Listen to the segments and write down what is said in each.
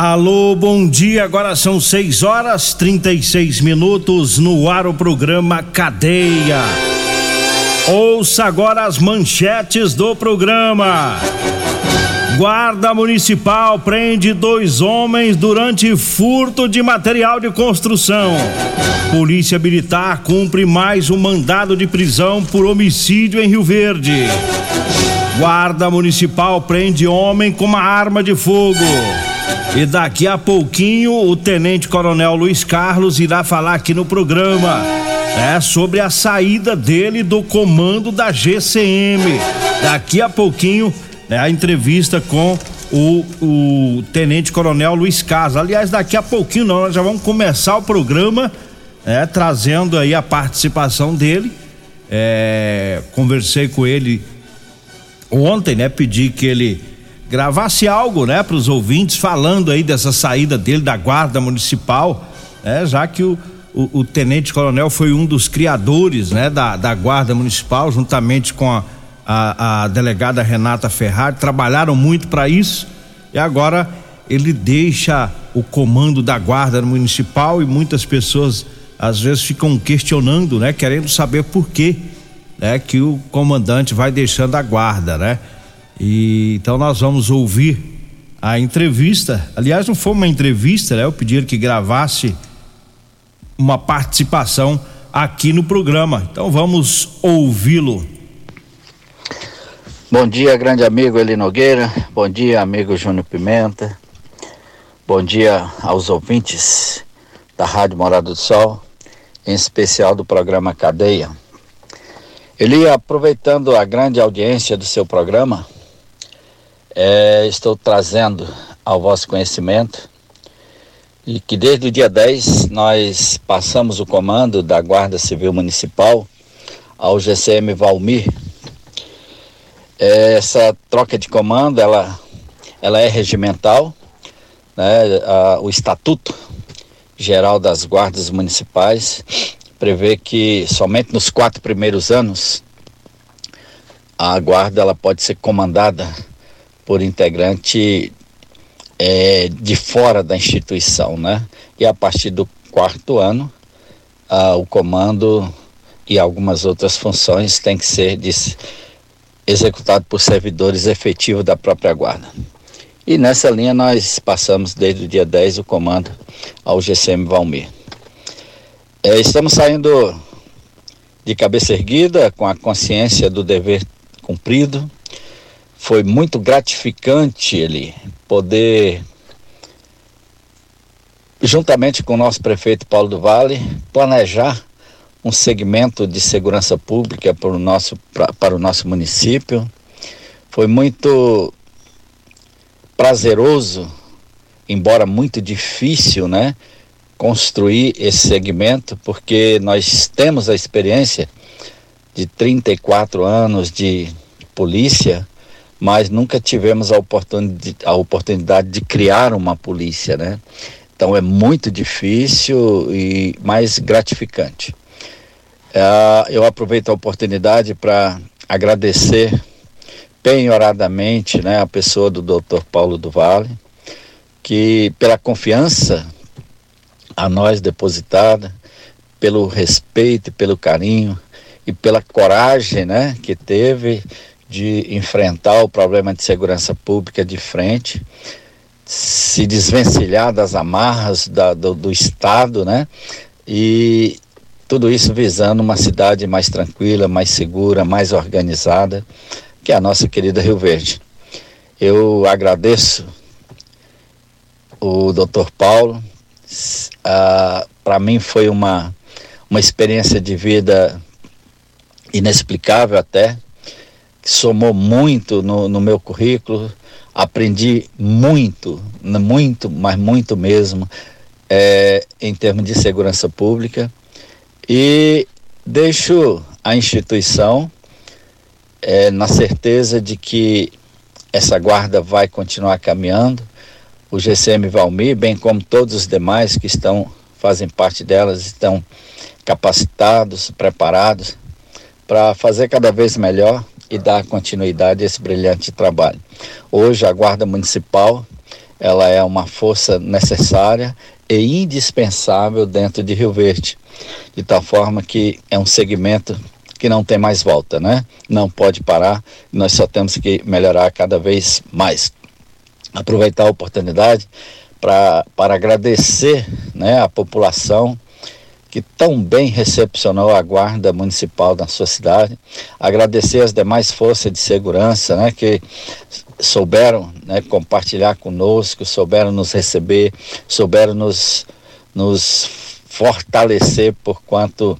Alô, bom dia. Agora são 6 horas 36 minutos no ar o programa Cadeia. Ouça agora as manchetes do programa. Guarda Municipal prende dois homens durante furto de material de construção. Polícia Militar cumpre mais um mandado de prisão por homicídio em Rio Verde. Guarda Municipal prende homem com uma arma de fogo. E daqui a pouquinho o Tenente Coronel Luiz Carlos irá falar aqui no programa é sobre a saída dele do comando da GCM. Daqui a pouquinho né, a entrevista com o, o Tenente Coronel Luiz Carlos. Aliás, daqui a pouquinho não, nós já vamos começar o programa é, trazendo aí a participação dele. É, conversei com ele ontem, né? Pedi que ele gravasse algo, né, para os ouvintes falando aí dessa saída dele da guarda municipal, né, já que o, o, o tenente coronel foi um dos criadores, né, da, da guarda municipal, juntamente com a, a, a delegada Renata Ferrari, trabalharam muito para isso e agora ele deixa o comando da guarda municipal e muitas pessoas às vezes ficam questionando, né, querendo saber por que, né, que o comandante vai deixando a guarda, né? E então nós vamos ouvir a entrevista. Aliás, não foi uma entrevista, né? Eu pedi que gravasse uma participação aqui no programa. Então vamos ouvi-lo. Bom dia, grande amigo Eli Nogueira. Bom dia, amigo Júnior Pimenta. Bom dia aos ouvintes da Rádio Morada do Sol, em especial do programa Cadeia. Eli, aproveitando a grande audiência do seu programa, é, estou trazendo ao vosso conhecimento e que desde o dia 10 nós passamos o comando da Guarda Civil Municipal ao GCM Valmir. É, essa troca de comando ela, ela é regimental, né? A, o Estatuto Geral das Guardas Municipais prevê que somente nos quatro primeiros anos a guarda ela pode ser comandada por integrante é, de fora da instituição, né? E a partir do quarto ano, ah, o comando e algumas outras funções têm que ser de, executado por servidores efetivos da própria guarda. E nessa linha nós passamos desde o dia 10 o comando ao GCM Valmir. É, estamos saindo de cabeça erguida, com a consciência do dever cumprido, foi muito gratificante ele poder, juntamente com o nosso prefeito Paulo do Vale, planejar um segmento de segurança pública para o nosso, para o nosso município. Foi muito prazeroso, embora muito difícil, né? Construir esse segmento, porque nós temos a experiência de 34 anos de polícia mas nunca tivemos a oportunidade, a oportunidade de criar uma polícia, né? Então é muito difícil e mais gratificante. Uh, eu aproveito a oportunidade para agradecer penhoradamente né, a pessoa do Dr. Paulo do Vale, que pela confiança a nós depositada, pelo respeito, pelo carinho e pela coragem né, que teve de enfrentar o problema de segurança pública de frente, se desvencilhar das amarras da, do, do Estado, né? E tudo isso visando uma cidade mais tranquila, mais segura, mais organizada, que é a nossa querida Rio Verde. Eu agradeço o Dr. Paulo. Ah, Para mim foi uma, uma experiência de vida inexplicável até, somou muito no, no meu currículo. Aprendi muito, muito, mas muito mesmo, é, em termos de segurança pública. E deixo a instituição é, na certeza de que essa guarda vai continuar caminhando. O GCM Valmir, bem como todos os demais que estão fazem parte delas, estão capacitados, preparados para fazer cada vez melhor e dar continuidade a esse brilhante trabalho. Hoje a Guarda Municipal, ela é uma força necessária e indispensável dentro de Rio Verde, de tal forma que é um segmento que não tem mais volta, né? Não pode parar, nós só temos que melhorar cada vez mais. Aproveitar a oportunidade para agradecer né, a população que tão bem recepcionou a guarda municipal da sua cidade, agradecer as demais forças de segurança, né, que souberam né, compartilhar conosco, souberam nos receber, souberam nos, nos fortalecer por quanto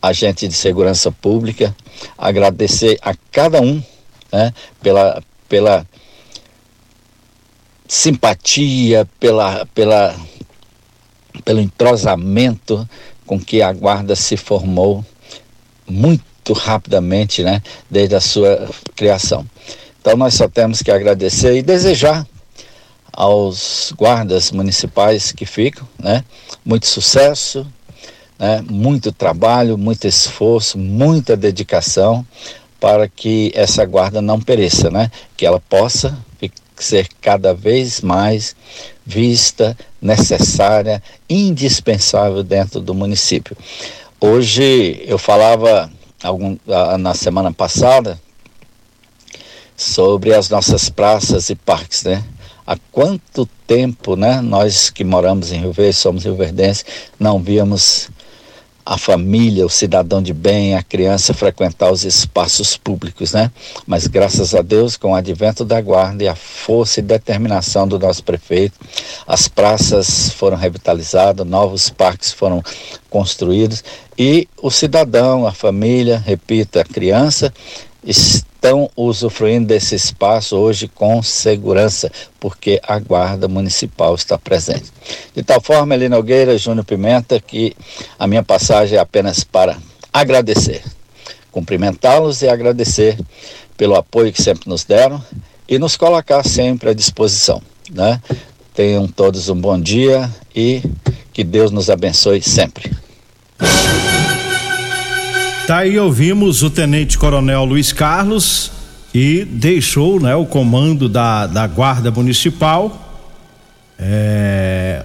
agente de segurança pública, agradecer a cada um né, pela, pela simpatia, pela, pela, pelo entrosamento com que a guarda se formou muito rapidamente, né, desde a sua criação. Então nós só temos que agradecer e desejar aos guardas municipais que ficam, né, muito sucesso, né, muito trabalho, muito esforço, muita dedicação para que essa guarda não pereça, né? Que ela possa ser cada vez mais vista, necessária, indispensável dentro do município. Hoje eu falava algum, na semana passada sobre as nossas praças e parques, né? Há quanto tempo, né, nós que moramos em Rio Verde, somos rioverdenses, não víamos a família, o cidadão de bem, a criança frequentar os espaços públicos, né? Mas graças a Deus, com o advento da guarda e a força e determinação do nosso prefeito, as praças foram revitalizadas, novos parques foram construídos e o cidadão, a família, repito, a criança estão usufruindo desse espaço hoje com segurança, porque a Guarda Municipal está presente. De tal forma, Eli Nogueira, Júnior Pimenta, que a minha passagem é apenas para agradecer, cumprimentá-los e agradecer pelo apoio que sempre nos deram e nos colocar sempre à disposição. Né? Tenham todos um bom dia e que Deus nos abençoe sempre. Tá aí ouvimos o Tenente Coronel Luiz Carlos e deixou né, o comando da, da Guarda Municipal. É,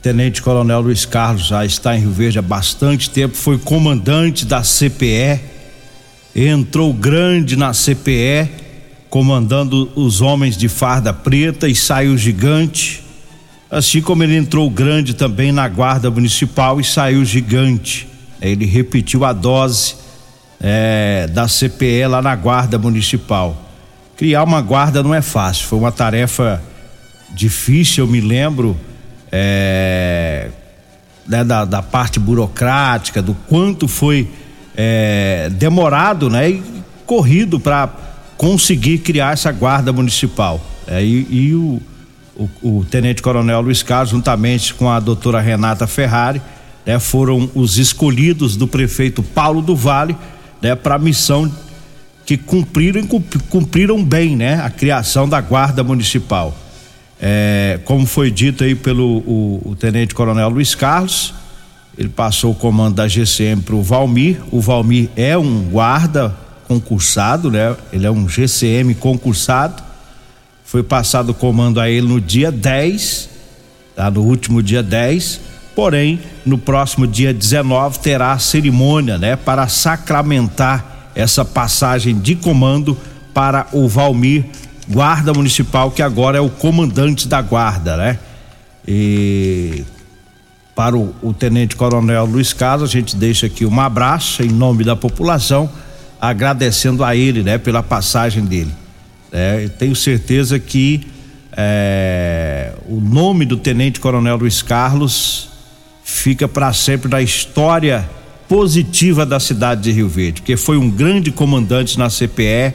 Tenente Coronel Luiz Carlos já está em Rio Verde há bastante tempo, foi comandante da CPE, entrou grande na CPE, comandando os homens de farda preta e saiu gigante. Assim como ele entrou grande também na Guarda Municipal e saiu gigante. Ele repetiu a dose é, da CPE lá na Guarda Municipal. Criar uma guarda não é fácil, foi uma tarefa difícil, eu me lembro é, né, da, da, parte burocrática, do quanto foi é, demorado né, e corrido para conseguir criar essa guarda municipal. É, e, e o, o, o, Tenente Coronel Luiz Carlos, juntamente com a doutora Renata Ferrari, né, foram os escolhidos do prefeito Paulo do Vale né, para a missão que cumpriram cumpriram bem, né, a criação da guarda municipal. É, como foi dito aí pelo o, o, tenente coronel Luiz Carlos, ele passou o comando da GCM para o Valmir. O Valmir é um guarda concursado, né? Ele é um GCM concursado. Foi passado o comando a ele no dia 10, tá? No último dia 10 Porém, no próximo dia 19 terá a cerimônia, né, para sacramentar essa passagem de comando para o Valmir, guarda municipal, que agora é o comandante da guarda, né? E para o, o Tenente Coronel Luiz Carlos, a gente deixa aqui um abraço em nome da população, agradecendo a ele, né, pela passagem dele. É, tenho certeza que é, o nome do Tenente Coronel Luiz Carlos fica para sempre na história positiva da cidade de Rio Verde, porque foi um grande comandante na CPE,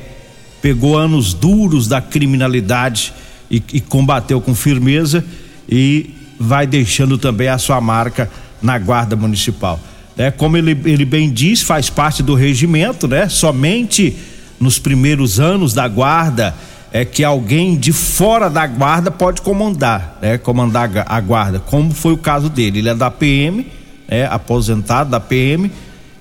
pegou anos duros da criminalidade e, e combateu com firmeza e vai deixando também a sua marca na guarda municipal. É, como ele, ele bem diz, faz parte do regimento, né? Somente nos primeiros anos da guarda é que alguém de fora da guarda pode comandar, né? Comandar a guarda, como foi o caso dele. Ele é da PM, é aposentado da PM,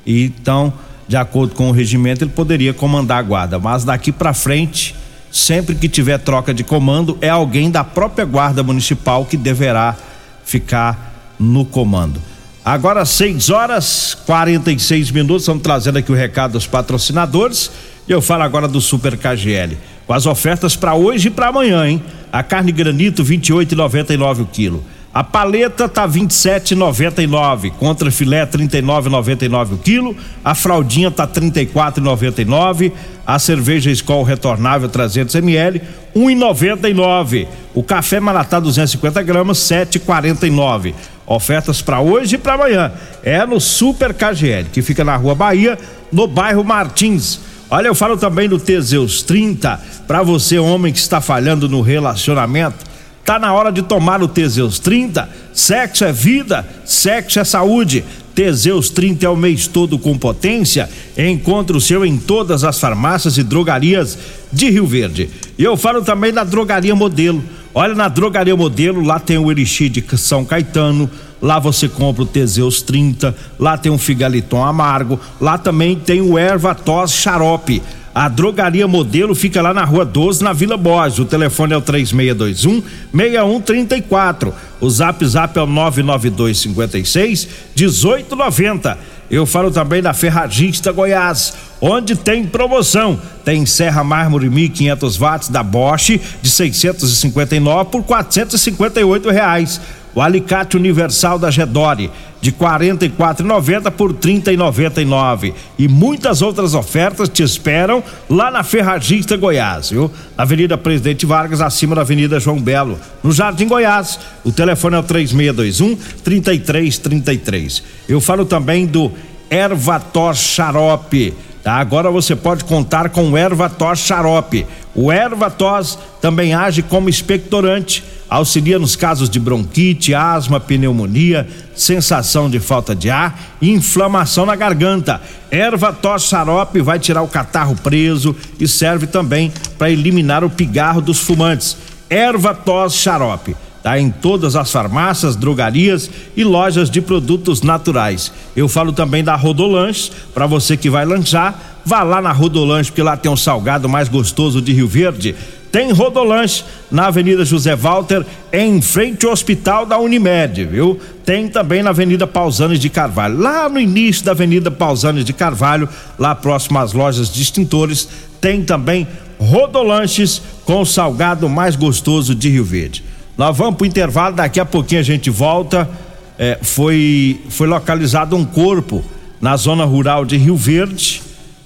e então, de acordo com o regimento, ele poderia comandar a guarda. Mas daqui para frente, sempre que tiver troca de comando, é alguém da própria guarda municipal que deverá ficar no comando. Agora 6 horas 46 minutos, estamos trazendo aqui o recado dos patrocinadores. E eu falo agora do Super KGL. Com as ofertas para hoje e para amanhã, hein? A carne granito 28,99 o quilo. A paleta tá 27,99, contra filé 39,99 o quilo. A fraldinha tá 34,99. A cerveja Skol retornável 300 ml 1,99. O café Maratá 250 gramas 7,49. Ofertas para hoje e para amanhã. É no Super KGL, que fica na Rua Bahia, no bairro Martins. Olha, eu falo também do Teseus 30, para você homem que está falhando no relacionamento, tá na hora de tomar o Teseus 30. Sexo é vida, sexo é saúde. Teseus 30 é o mês todo com potência. Encontre o seu em todas as farmácias e drogarias de Rio Verde. E eu falo também da Drogaria Modelo. Olha, na Drogaria Modelo, lá tem o Elixir de São Caetano, lá você compra o Teseus 30, lá tem um Figaliton amargo, lá também tem o Erva Tos Xarope. A drogaria modelo fica lá na rua 12, na Vila Borges. O telefone é o 3621 6134. O zap zap é o 992 56 1890. Eu falo também da Ferragista Goiás, onde tem promoção. Tem serra mármore 1500 watts da Bosch de 659 por 458 reais o alicate universal da Gedore de 44,90 por 30,99 e muitas outras ofertas te esperam lá na Ferragista Goiás, viu? Na Avenida Presidente Vargas, acima da Avenida João Belo, no Jardim Goiás. O telefone é o 3621 3333. Eu falo também do Ervator Xarope Tá? Agora você pode contar com o Ervatos Xarope. O Ervatos também age como expectorante, auxilia nos casos de bronquite, asma, pneumonia, sensação de falta de ar e inflamação na garganta. Ervatos Xarope vai tirar o catarro preso e serve também para eliminar o pigarro dos fumantes. Ervatos Xarope tá em todas as farmácias, drogarias e lojas de produtos naturais. Eu falo também da Rodolanche, para você que vai lanchar, vá lá na Rodolanche, porque lá tem um salgado mais gostoso de Rio Verde. Tem Rodolanche na Avenida José Walter, em frente ao Hospital da Unimed, viu? Tem também na Avenida Pausanes de Carvalho, lá no início da Avenida Pausanes de Carvalho, lá próximo às lojas de extintores, tem também Rodolanches com o salgado mais gostoso de Rio Verde. Nós vamos para o intervalo, daqui a pouquinho a gente volta. É, foi, foi localizado um corpo na zona rural de Rio Verde.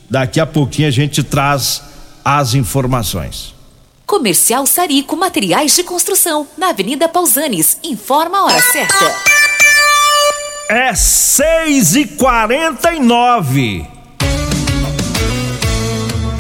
Daqui a pouquinho a gente traz as informações. Comercial Sarico Materiais de Construção, na Avenida Pausanes. Informa a hora certa. É seis e quarenta e nove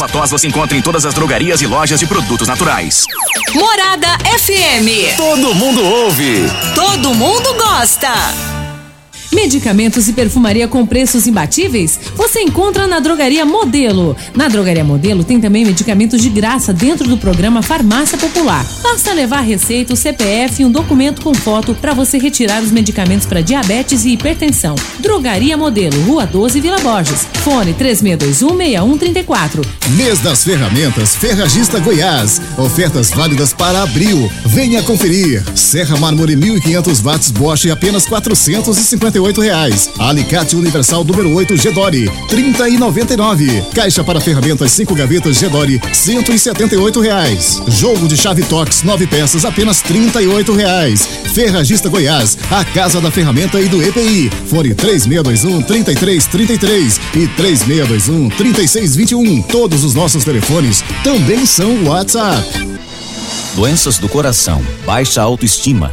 Ervatós você encontra em todas as drogarias e lojas de produtos naturais. Morada FM. Todo mundo ouve. Todo mundo gosta. Medicamentos e perfumaria com preços imbatíveis? Você encontra na Drogaria Modelo. Na Drogaria Modelo tem também medicamentos de graça dentro do programa Farmácia Popular. Basta levar receita, o CPF e um documento com foto para você retirar os medicamentos para diabetes e hipertensão. Drogaria Modelo, Rua 12, Vila Borges. Fone 36216134. Mês das Ferramentas Ferragista Goiás. Ofertas válidas para abril. Venha conferir. Serra Mármore 1500 watts Bosch apenas 458 reais. Alicate Universal número 8 Gedore, 30 e 99. Caixa para ferramentas 5 gavetas Gedore, 178 reais. Jogo de chave Tox 9 peças apenas 38 reais. Ferragista Goiás, a casa da ferramenta e do EPI. Fone 3621 3333 e 3621 3621. Todos os nossos telefones também são WhatsApp. Doenças do coração, baixa autoestima,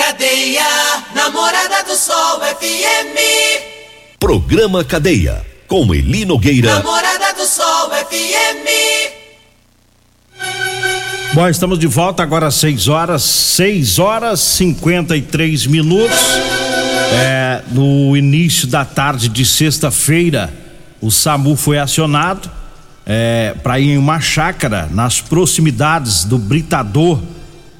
Cadeia, Namorada do Sol FM. Programa Cadeia, com Eli Nogueira. Namorada do Sol FM. Bom, estamos de volta agora às 6 horas, 6 horas 53 minutos. É, no início da tarde de sexta-feira, o SAMU foi acionado é, para ir em uma chácara nas proximidades do Britador,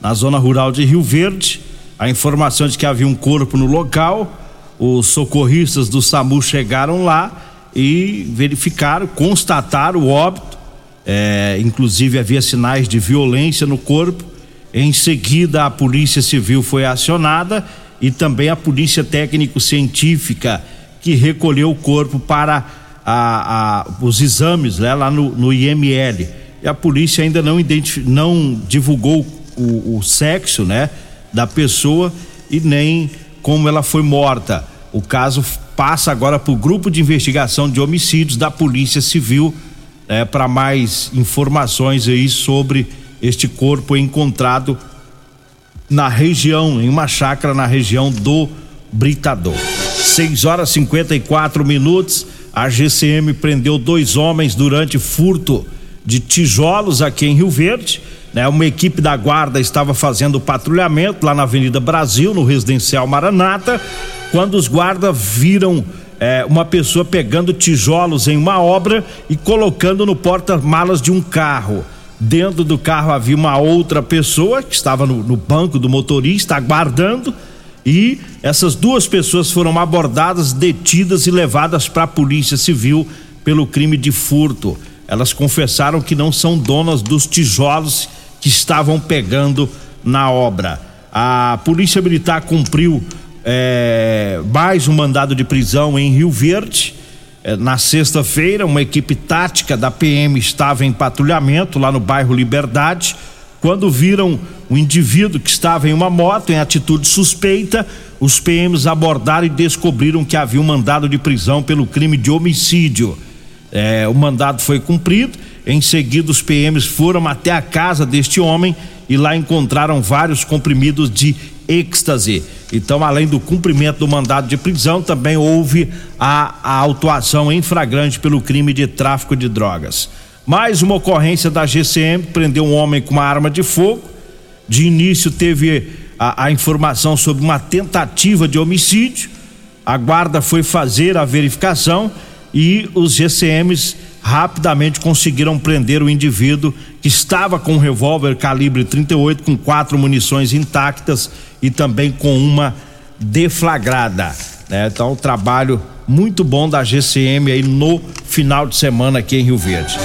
na zona rural de Rio Verde. A informação de que havia um corpo no local. Os socorristas do SAMU chegaram lá e verificaram, constataram o óbito. É, inclusive havia sinais de violência no corpo. Em seguida, a Polícia Civil foi acionada e também a Polícia Técnico-Científica que recolheu o corpo para a, a, os exames né, lá no, no, IML. E a polícia ainda não, não divulgou o, o sexo né, da pessoa e nem como ela foi morta. O caso passa agora para o grupo de investigação de homicídios da Polícia Civil é, para mais informações aí sobre este corpo encontrado na região, em uma chácara na região do Britador. 6 horas 54 minutos. A GCM prendeu dois homens durante furto de tijolos aqui em Rio Verde. Né? Uma equipe da guarda estava fazendo patrulhamento lá na Avenida Brasil, no residencial Maranata, quando os guardas viram é, uma pessoa pegando tijolos em uma obra e colocando no porta-malas de um carro. Dentro do carro havia uma outra pessoa que estava no, no banco do motorista aguardando e essas duas pessoas foram abordadas, detidas e levadas para a Polícia Civil pelo crime de furto. Elas confessaram que não são donas dos tijolos que estavam pegando na obra. A Polícia Militar cumpriu é, mais um mandado de prisão em Rio Verde. É, na sexta-feira, uma equipe tática da PM estava em patrulhamento lá no bairro Liberdade quando viram o indivíduo que estava em uma moto em atitude suspeita, os PMs abordaram e descobriram que havia um mandado de prisão pelo crime de homicídio. É, o mandado foi cumprido. Em seguida, os PMs foram até a casa deste homem e lá encontraram vários comprimidos de êxtase. Então, além do cumprimento do mandado de prisão, também houve a, a autuação em flagrante pelo crime de tráfico de drogas. Mais uma ocorrência da GCM prendeu um homem com uma arma de fogo. De início teve a, a informação sobre uma tentativa de homicídio. A guarda foi fazer a verificação e os GCMs rapidamente conseguiram prender o indivíduo que estava com um revólver calibre 38 com quatro munições intactas e também com uma deflagrada. Né? Então, um trabalho muito bom da GCM aí no final de semana aqui em Rio Verde.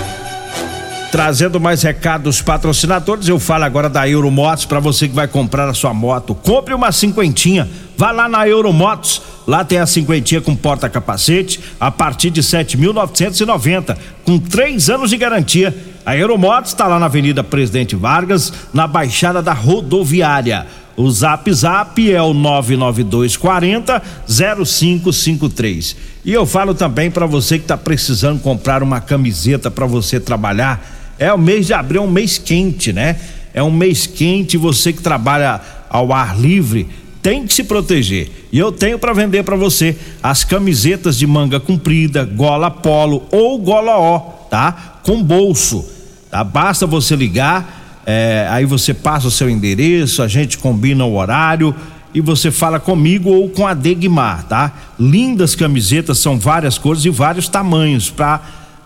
Trazendo mais recados patrocinadores, eu falo agora da Euromotos para você que vai comprar a sua moto. Compre uma cinquentinha, vá lá na Euromotos. Lá tem a cinquentinha com porta-capacete a partir de 7.990, com três anos de garantia. A Euromotos está lá na Avenida Presidente Vargas, na Baixada da Rodoviária. O Zap Zap é o 99240 0553. E eu falo também para você que está precisando comprar uma camiseta para você trabalhar é o mês de abril, é um mês quente, né? É um mês quente, você que trabalha ao ar livre tem que se proteger. E eu tenho para vender para você as camisetas de manga comprida, gola polo ou gola ó, tá? Com bolso, tá? Basta você ligar, é, aí você passa o seu endereço, a gente combina o horário e você fala comigo ou com a Degmar, tá? Lindas camisetas, são várias cores e vários tamanhos para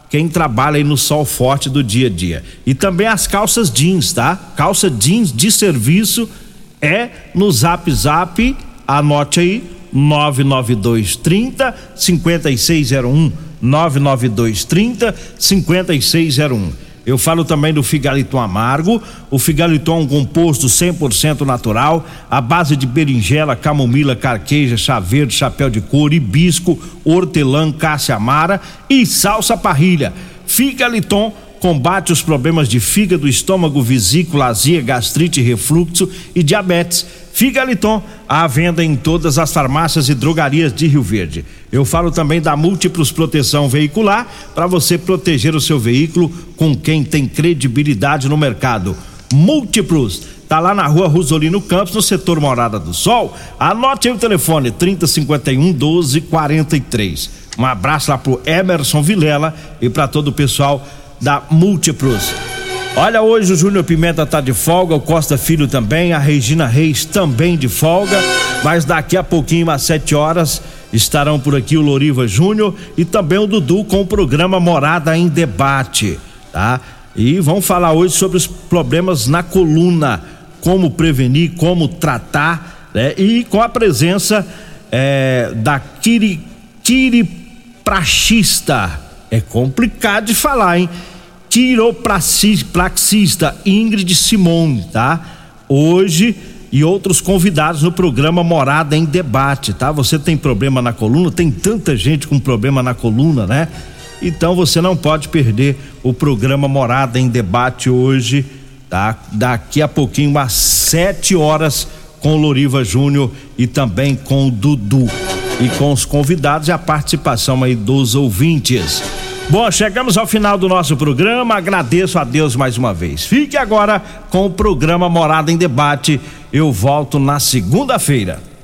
quem trabalha aí no sol forte do dia a dia. E também as calças jeans, tá? Calça jeans de serviço é no Zap Zap, anote aí, 99230 5601 99230 5601 eu falo também do figaliton amargo. O figaliton é um composto 100% natural, à base de berinjela, camomila, carqueja, chá verde, chapéu de couro, hibisco, hortelã, cássia amara e salsa parrilha. Figaliton combate os problemas de fígado, estômago, vesícula, azia, gastrite, refluxo e diabetes Figaliton, à venda em todas as farmácias e drogarias de Rio Verde. Eu falo também da Múltiplos Proteção Veicular, para você proteger o seu veículo com quem tem credibilidade no mercado. Múltiplos, tá lá na rua Rosolino Campos, no setor Morada do Sol. Anote aí o telefone: 3051 1243. Um abraço lá pro Emerson Vilela e para todo o pessoal da Múltiplos. Olha, hoje o Júnior Pimenta tá de folga, o Costa Filho também, a Regina Reis também de folga, mas daqui a pouquinho, às 7 horas, estarão por aqui o Loriva Júnior e também o Dudu com o programa Morada em Debate, tá? E vão falar hoje sobre os problemas na coluna, como prevenir, como tratar, né? E com a presença é, da Kiri, Kiripraxista. É complicado de falar, hein? Quiropraxista Ingrid Simone, tá? Hoje e outros convidados no programa Morada em Debate, tá? Você tem problema na coluna, tem tanta gente com problema na coluna, né? Então você não pode perder o programa Morada em Debate hoje, tá? Daqui a pouquinho às sete horas com o Loriva Júnior e também com o Dudu e com os convidados e a participação aí dos ouvintes. Bom, chegamos ao final do nosso programa. Agradeço a Deus mais uma vez. Fique agora com o programa Morada em Debate. Eu volto na segunda-feira.